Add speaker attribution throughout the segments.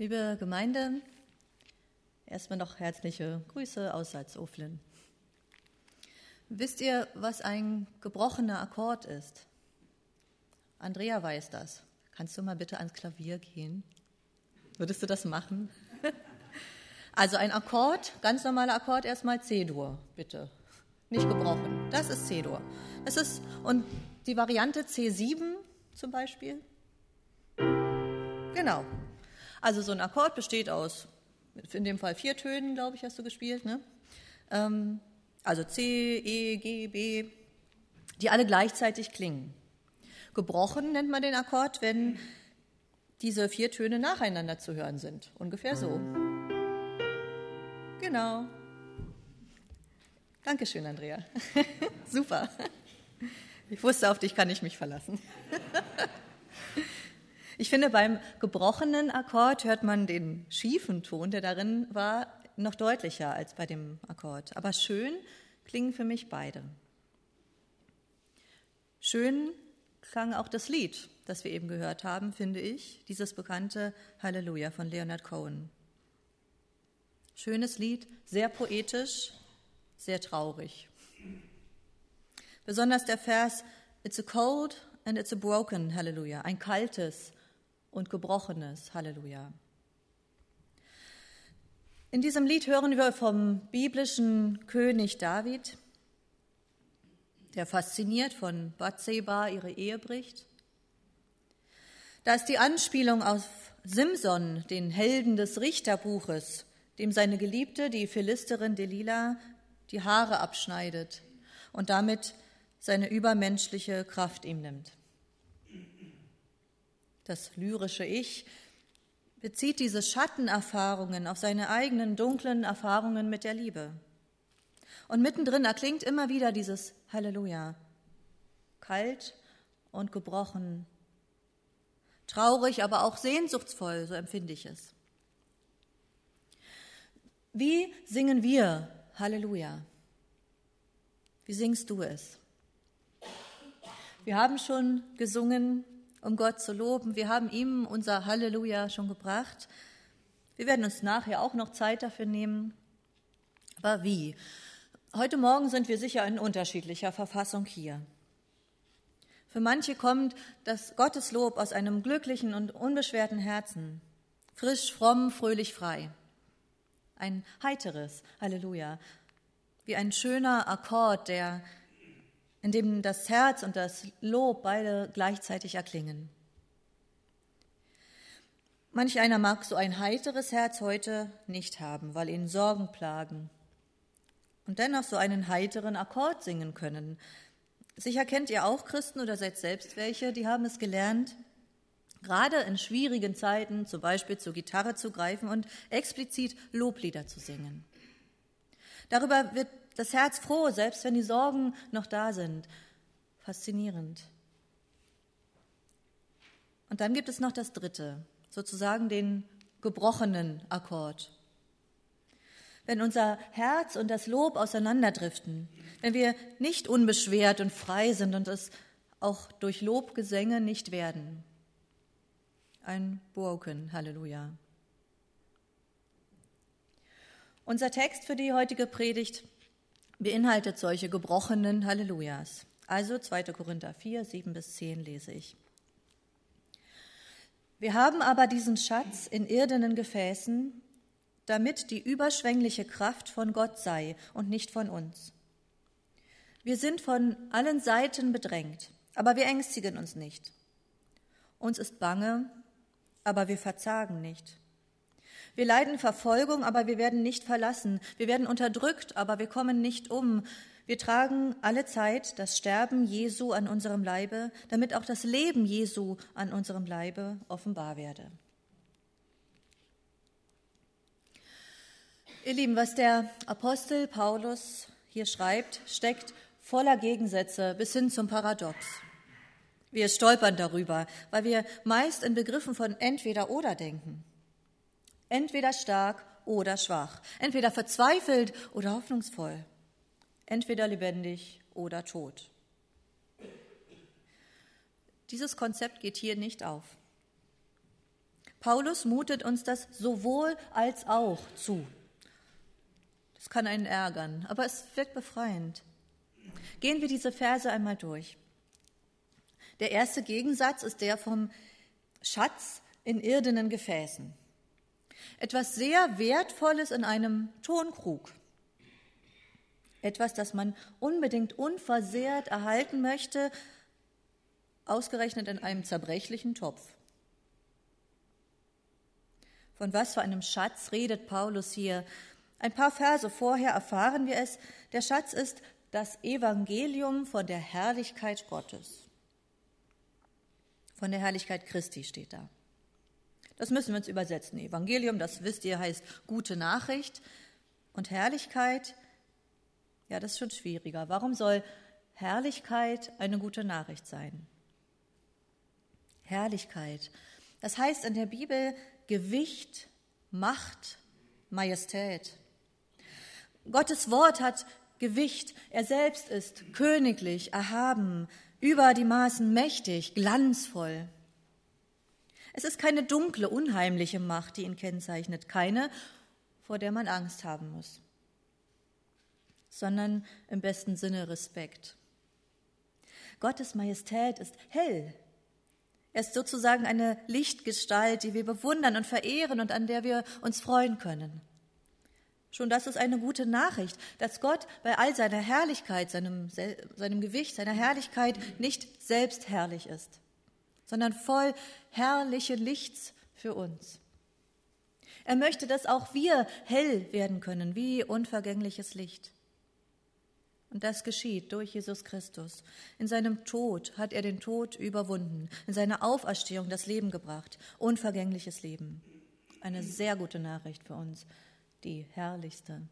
Speaker 1: Liebe Gemeinde, erstmal noch herzliche Grüße aus Salzuflen. Wisst ihr, was ein gebrochener Akkord ist? Andrea weiß das. Kannst du mal bitte ans Klavier gehen? Würdest du das machen? Also ein Akkord, ganz normaler Akkord, erstmal C-Dur, bitte. Nicht gebrochen. Das ist C-Dur. Und die Variante C7 zum Beispiel? Genau. Also so ein Akkord besteht aus, in dem Fall vier Tönen, glaube ich, hast du gespielt, ne? Ähm, also C, E, G, B, die alle gleichzeitig klingen. Gebrochen nennt man den Akkord, wenn diese vier Töne nacheinander zu hören sind. Ungefähr so. Genau. Dankeschön, Andrea. Super. Ich wusste, auf dich kann ich mich verlassen. Ich finde, beim gebrochenen Akkord hört man den schiefen Ton, der darin war, noch deutlicher als bei dem Akkord. Aber schön klingen für mich beide. Schön klang auch das Lied, das wir eben gehört haben, finde ich, dieses bekannte Halleluja von Leonard Cohen. Schönes Lied, sehr poetisch, sehr traurig. Besonders der Vers It's a cold and it's a broken Halleluja, ein kaltes und gebrochenes Halleluja. In diesem Lied hören wir vom biblischen König David, der fasziniert von Bathseba ihre Ehe bricht. Da ist die Anspielung auf Simson, den Helden des Richterbuches, dem seine Geliebte, die Philisterin Delilah, die Haare abschneidet und damit seine übermenschliche Kraft ihm nimmt. Das lyrische Ich bezieht diese Schattenerfahrungen auf seine eigenen dunklen Erfahrungen mit der Liebe. Und mittendrin erklingt immer wieder dieses Halleluja. Kalt und gebrochen. Traurig, aber auch sehnsuchtsvoll, so empfinde ich es. Wie singen wir Halleluja? Wie singst du es? Wir haben schon gesungen, um Gott zu loben. Wir haben ihm unser Halleluja schon gebracht. Wir werden uns nachher auch noch Zeit dafür nehmen. Aber wie? Heute Morgen sind wir sicher in unterschiedlicher Verfassung hier. Für manche kommt das Gotteslob aus einem glücklichen und unbeschwerten Herzen, frisch, fromm, fröhlich, frei. Ein heiteres Halleluja, wie ein schöner Akkord, der in dem das Herz und das Lob beide gleichzeitig erklingen. Manch einer mag so ein heiteres Herz heute nicht haben, weil ihn Sorgen plagen und dennoch so einen heiteren Akkord singen können. Sicher kennt ihr auch Christen oder seid selbst welche, die haben es gelernt, gerade in schwierigen Zeiten zum Beispiel zur Gitarre zu greifen und explizit Loblieder zu singen. Darüber wird das Herz froh, selbst wenn die Sorgen noch da sind. Faszinierend. Und dann gibt es noch das dritte, sozusagen den gebrochenen Akkord. Wenn unser Herz und das Lob auseinanderdriften, wenn wir nicht unbeschwert und frei sind und es auch durch Lobgesänge nicht werden. Ein Broken Halleluja. Unser Text für die heutige Predigt beinhaltet solche gebrochenen Hallelujahs. Also 2. Korinther 4, 7 bis 10 lese ich. Wir haben aber diesen Schatz in irdenen Gefäßen, damit die überschwängliche Kraft von Gott sei und nicht von uns. Wir sind von allen Seiten bedrängt, aber wir ängstigen uns nicht. Uns ist bange, aber wir verzagen nicht. Wir leiden Verfolgung, aber wir werden nicht verlassen. Wir werden unterdrückt, aber wir kommen nicht um. Wir tragen alle Zeit das Sterben Jesu an unserem Leibe, damit auch das Leben Jesu an unserem Leibe offenbar werde. Ihr Lieben, was der Apostel Paulus hier schreibt, steckt voller Gegensätze bis hin zum Paradox. Wir stolpern darüber, weil wir meist in Begriffen von entweder oder denken. Entweder stark oder schwach, entweder verzweifelt oder hoffnungsvoll, entweder lebendig oder tot. Dieses Konzept geht hier nicht auf. Paulus mutet uns das sowohl als auch zu. Das kann einen ärgern, aber es wirkt befreiend. Gehen wir diese Verse einmal durch. Der erste Gegensatz ist der vom Schatz in irdenen Gefäßen. Etwas sehr Wertvolles in einem Tonkrug. Etwas, das man unbedingt unversehrt erhalten möchte, ausgerechnet in einem zerbrechlichen Topf. Von was für einem Schatz redet Paulus hier? Ein paar Verse vorher erfahren wir es. Der Schatz ist das Evangelium von der Herrlichkeit Gottes. Von der Herrlichkeit Christi steht da. Das müssen wir uns übersetzen. Evangelium, das wisst ihr, heißt gute Nachricht. Und Herrlichkeit, ja, das ist schon schwieriger. Warum soll Herrlichkeit eine gute Nachricht sein? Herrlichkeit. Das heißt in der Bibel Gewicht, Macht, Majestät. Gottes Wort hat Gewicht. Er selbst ist königlich, erhaben, über die Maßen mächtig, glanzvoll. Es ist keine dunkle, unheimliche Macht, die ihn kennzeichnet, keine, vor der man Angst haben muss, sondern im besten Sinne Respekt. Gottes Majestät ist hell. Er ist sozusagen eine Lichtgestalt, die wir bewundern und verehren und an der wir uns freuen können. Schon das ist eine gute Nachricht, dass Gott bei all seiner Herrlichkeit, seinem, seinem Gewicht, seiner Herrlichkeit nicht selbst herrlich ist, sondern voll herrliche Lichts für uns. Er möchte, dass auch wir hell werden können, wie unvergängliches Licht. Und das geschieht durch Jesus Christus. In seinem Tod hat er den Tod überwunden, in seiner Auferstehung das Leben gebracht, unvergängliches Leben. Eine sehr gute Nachricht für uns die herrlichste.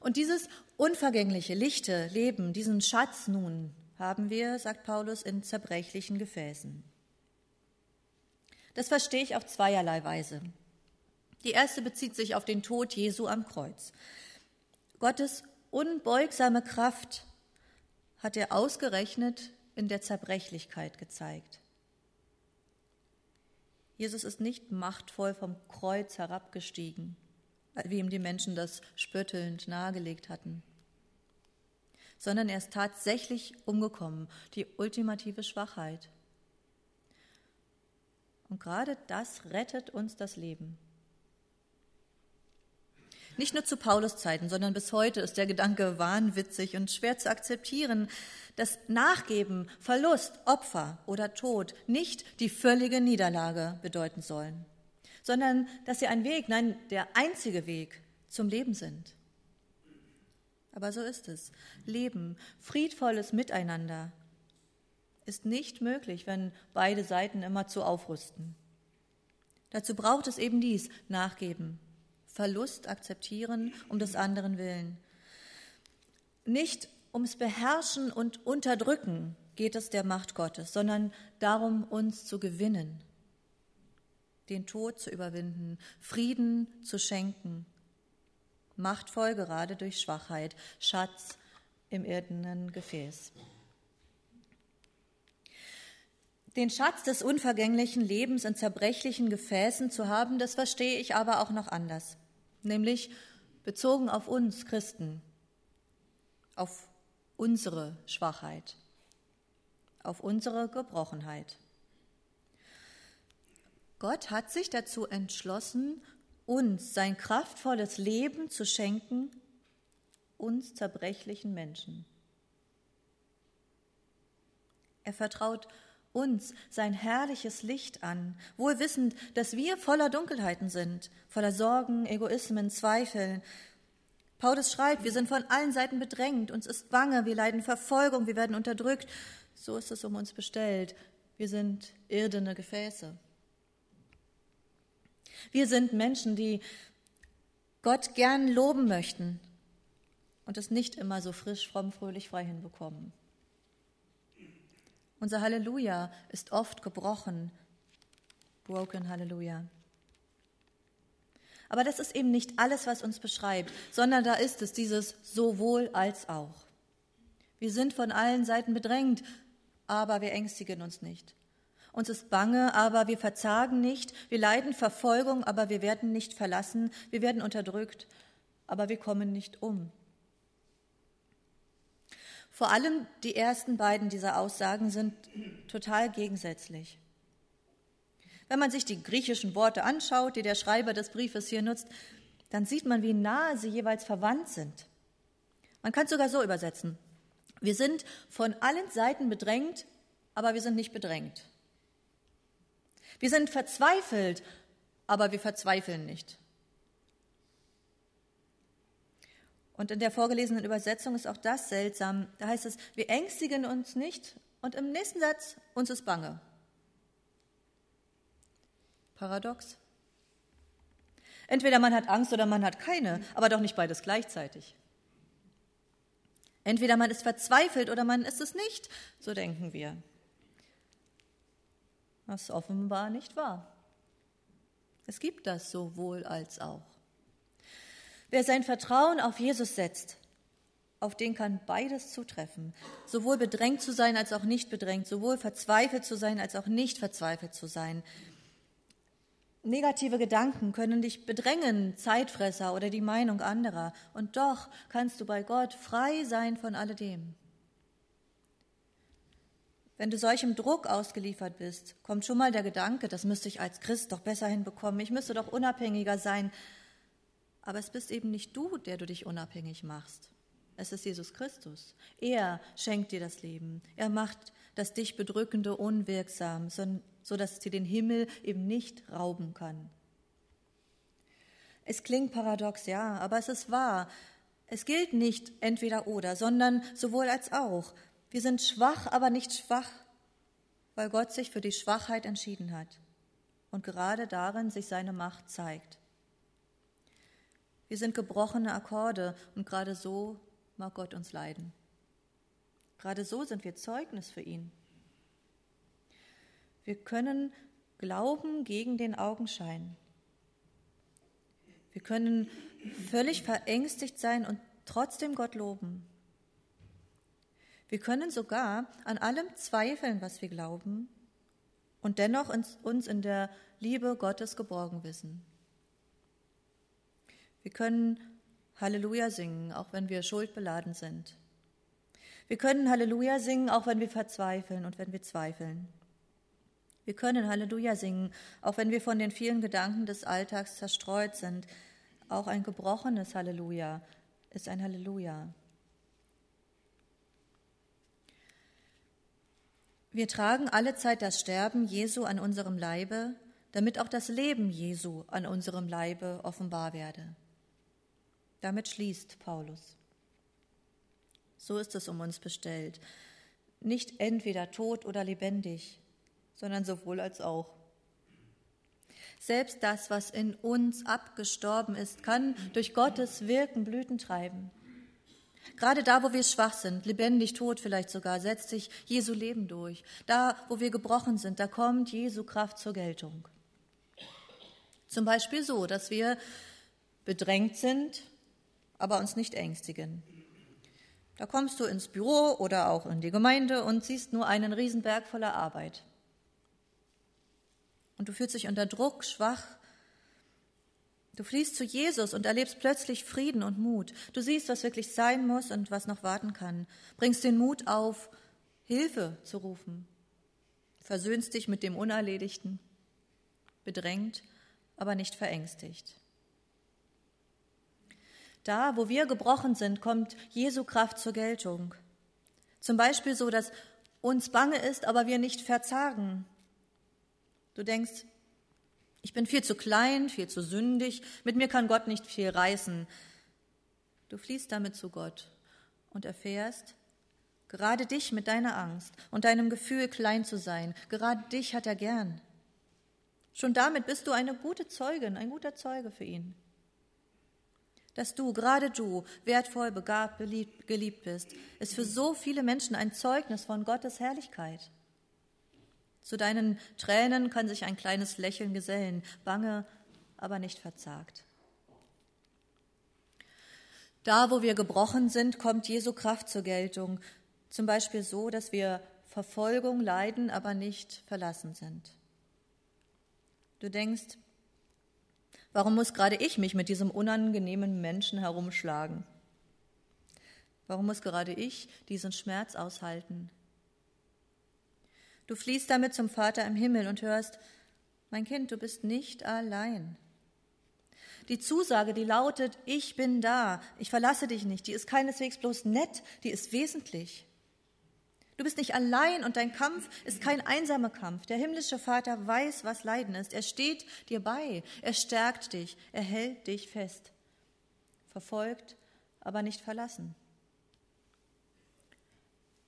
Speaker 1: Und dieses unvergängliche, lichte Leben, diesen Schatz nun, haben wir, sagt Paulus, in zerbrechlichen Gefäßen. Das verstehe ich auf zweierlei Weise. Die erste bezieht sich auf den Tod Jesu am Kreuz. Gottes unbeugsame Kraft hat er ausgerechnet in der Zerbrechlichkeit gezeigt. Jesus ist nicht machtvoll vom Kreuz herabgestiegen, wie ihm die Menschen das spöttelnd nahegelegt hatten, sondern er ist tatsächlich umgekommen, die ultimative Schwachheit. Und gerade das rettet uns das Leben. Nicht nur zu Paulus Zeiten, sondern bis heute ist der Gedanke wahnwitzig und schwer zu akzeptieren, dass Nachgeben, Verlust, Opfer oder Tod nicht die völlige Niederlage bedeuten sollen, sondern dass sie ein Weg, nein, der einzige Weg zum Leben sind. Aber so ist es. Leben, friedvolles Miteinander ist nicht möglich, wenn beide Seiten immer zu aufrüsten. Dazu braucht es eben dies, Nachgeben, Verlust akzeptieren um des anderen willen. Nicht ums Beherrschen und Unterdrücken geht es der Macht Gottes, sondern darum, uns zu gewinnen, den Tod zu überwinden, Frieden zu schenken, machtvoll gerade durch Schwachheit, Schatz im irdenen Gefäß. Den Schatz des unvergänglichen Lebens in zerbrechlichen Gefäßen zu haben, das verstehe ich aber auch noch anders nämlich bezogen auf uns Christen, auf unsere Schwachheit, auf unsere Gebrochenheit. Gott hat sich dazu entschlossen, uns sein kraftvolles Leben zu schenken, uns zerbrechlichen Menschen. Er vertraut uns sein herrliches Licht an, wohl wissend, dass wir voller Dunkelheiten sind, voller Sorgen, Egoismen, Zweifeln. Paulus schreibt, wir sind von allen Seiten bedrängt, uns ist bange, wir leiden Verfolgung, wir werden unterdrückt. So ist es um uns bestellt. Wir sind irdene Gefäße. Wir sind Menschen, die Gott gern loben möchten und es nicht immer so frisch, fromm, fröhlich, frei hinbekommen. Unser Halleluja ist oft gebrochen. Broken Halleluja. Aber das ist eben nicht alles, was uns beschreibt, sondern da ist es dieses sowohl als auch. Wir sind von allen Seiten bedrängt, aber wir ängstigen uns nicht. Uns ist bange, aber wir verzagen nicht. Wir leiden Verfolgung, aber wir werden nicht verlassen. Wir werden unterdrückt, aber wir kommen nicht um. Vor allem die ersten beiden dieser Aussagen sind total gegensätzlich. Wenn man sich die griechischen Worte anschaut, die der Schreiber des Briefes hier nutzt, dann sieht man, wie nahe sie jeweils verwandt sind. Man kann es sogar so übersetzen. Wir sind von allen Seiten bedrängt, aber wir sind nicht bedrängt. Wir sind verzweifelt, aber wir verzweifeln nicht. Und in der vorgelesenen Übersetzung ist auch das seltsam. Da heißt es, wir ängstigen uns nicht und im nächsten Satz, uns ist bange. Paradox. Entweder man hat Angst oder man hat keine, aber doch nicht beides gleichzeitig. Entweder man ist verzweifelt oder man ist es nicht, so denken wir. Was offenbar nicht wahr. Es gibt das sowohl als auch. Wer sein Vertrauen auf Jesus setzt, auf den kann beides zutreffen. Sowohl bedrängt zu sein als auch nicht bedrängt, sowohl verzweifelt zu sein als auch nicht verzweifelt zu sein. Negative Gedanken können dich bedrängen, Zeitfresser oder die Meinung anderer. Und doch kannst du bei Gott frei sein von alledem. Wenn du solchem Druck ausgeliefert bist, kommt schon mal der Gedanke, das müsste ich als Christ doch besser hinbekommen, ich müsste doch unabhängiger sein. Aber es bist eben nicht du, der du dich unabhängig machst. Es ist Jesus Christus. Er schenkt dir das Leben. Er macht das dich bedrückende unwirksam, so dass es dir den Himmel eben nicht rauben kann. Es klingt paradox, ja, aber es ist wahr. Es gilt nicht entweder oder, sondern sowohl als auch. Wir sind schwach, aber nicht schwach, weil Gott sich für die Schwachheit entschieden hat und gerade darin sich seine Macht zeigt. Wir sind gebrochene Akkorde und gerade so mag Gott uns leiden. Gerade so sind wir Zeugnis für ihn. Wir können glauben gegen den Augenschein. Wir können völlig verängstigt sein und trotzdem Gott loben. Wir können sogar an allem zweifeln, was wir glauben, und dennoch uns in der Liebe Gottes geborgen wissen. Wir können Halleluja singen, auch wenn wir schuldbeladen sind. Wir können Halleluja singen, auch wenn wir verzweifeln und wenn wir zweifeln. Wir können Halleluja singen, auch wenn wir von den vielen Gedanken des Alltags zerstreut sind. Auch ein gebrochenes Halleluja ist ein Halleluja. Wir tragen alle Zeit das Sterben Jesu an unserem Leibe, damit auch das Leben Jesu an unserem Leibe offenbar werde. Damit schließt Paulus. So ist es um uns bestellt. Nicht entweder tot oder lebendig, sondern sowohl als auch. Selbst das, was in uns abgestorben ist, kann durch Gottes Wirken Blüten treiben. Gerade da, wo wir schwach sind, lebendig tot vielleicht sogar, setzt sich Jesu Leben durch. Da, wo wir gebrochen sind, da kommt Jesu Kraft zur Geltung. Zum Beispiel so, dass wir bedrängt sind, aber uns nicht ängstigen. Da kommst du ins Büro oder auch in die Gemeinde und siehst nur einen Riesenberg voller Arbeit. Und du fühlst dich unter Druck, schwach. Du fließt zu Jesus und erlebst plötzlich Frieden und Mut. Du siehst, was wirklich sein muss und was noch warten kann. Bringst den Mut auf, Hilfe zu rufen. Versöhnst dich mit dem Unerledigten. Bedrängt, aber nicht verängstigt. Da, wo wir gebrochen sind, kommt Jesu Kraft zur Geltung. Zum Beispiel so, dass uns bange ist, aber wir nicht verzagen. Du denkst, ich bin viel zu klein, viel zu sündig, mit mir kann Gott nicht viel reißen. Du fließt damit zu Gott und erfährst, gerade dich mit deiner Angst und deinem Gefühl, klein zu sein, gerade dich hat er gern. Schon damit bist du eine gute Zeugin, ein guter Zeuge für ihn dass du, gerade du, wertvoll, begabt, beliebt, geliebt bist, ist für so viele Menschen ein Zeugnis von Gottes Herrlichkeit. Zu deinen Tränen kann sich ein kleines Lächeln gesellen, bange, aber nicht verzagt. Da, wo wir gebrochen sind, kommt Jesu Kraft zur Geltung. Zum Beispiel so, dass wir Verfolgung leiden, aber nicht verlassen sind. Du denkst, warum muss gerade ich mich mit diesem unangenehmen Menschen herumschlagen? Warum muss gerade ich diesen Schmerz aushalten? Du fliehst damit zum Vater im Himmel und hörst, mein Kind, du bist nicht allein. Die Zusage, die lautet, ich bin da, ich verlasse dich nicht, die ist keineswegs bloß nett, die ist wesentlich. Du bist nicht allein und dein Kampf ist kein einsamer Kampf. Der himmlische Vater weiß, was Leiden ist. Er steht dir bei, er stärkt dich, er hält dich fest. Verfolgt, aber nicht verlassen.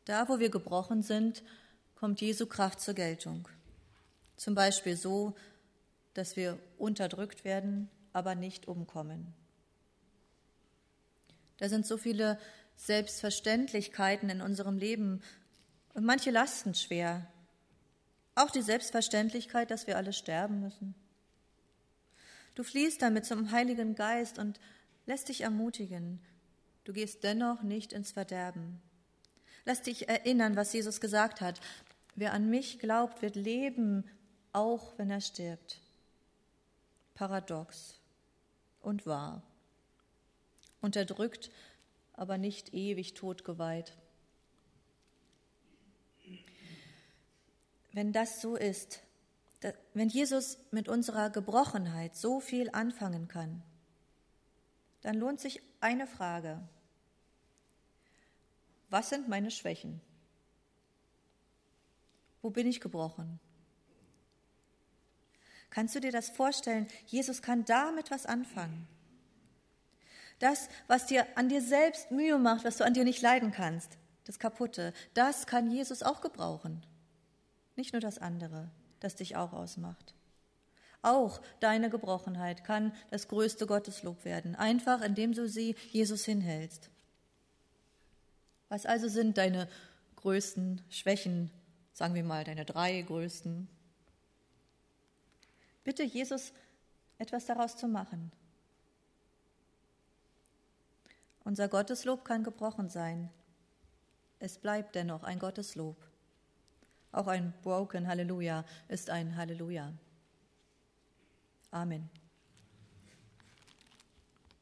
Speaker 1: Da, wo wir gebrochen sind, kommt Jesu Kraft zur Geltung. Zum Beispiel so, dass wir unterdrückt werden, aber nicht umkommen. Da sind so viele Selbstverständlichkeiten in unserem Leben und manche Lasten schwer. Auch die Selbstverständlichkeit, dass wir alle sterben müssen. Du fliehst damit zum Heiligen Geist und lässt dich ermutigen. Du gehst dennoch nicht ins Verderben. Lass dich erinnern, was Jesus gesagt hat. Wer an mich glaubt, wird leben, auch wenn er stirbt. Paradox und wahr. Unterdrückt, aber nicht ewig totgeweiht. Wenn das so ist, wenn Jesus mit unserer Gebrochenheit so viel anfangen kann, dann lohnt sich eine Frage. Was sind meine Schwächen? Wo bin ich gebrochen? Kannst du dir das vorstellen? Jesus kann damit was anfangen. Das, was dir an dir selbst Mühe macht, was du an dir nicht leiden kannst, das Kaputte, das kann Jesus auch gebrauchen. Nicht nur das andere, das dich auch ausmacht. Auch deine Gebrochenheit kann das größte Gotteslob werden, einfach indem du sie Jesus hinhältst. Was also sind deine größten Schwächen, sagen wir mal deine drei größten Bitte Jesus, etwas daraus zu machen. Unser Gotteslob kann gebrochen sein. Es bleibt dennoch ein Gotteslob. Auch ein Broken Halleluja ist ein Halleluja. Amen.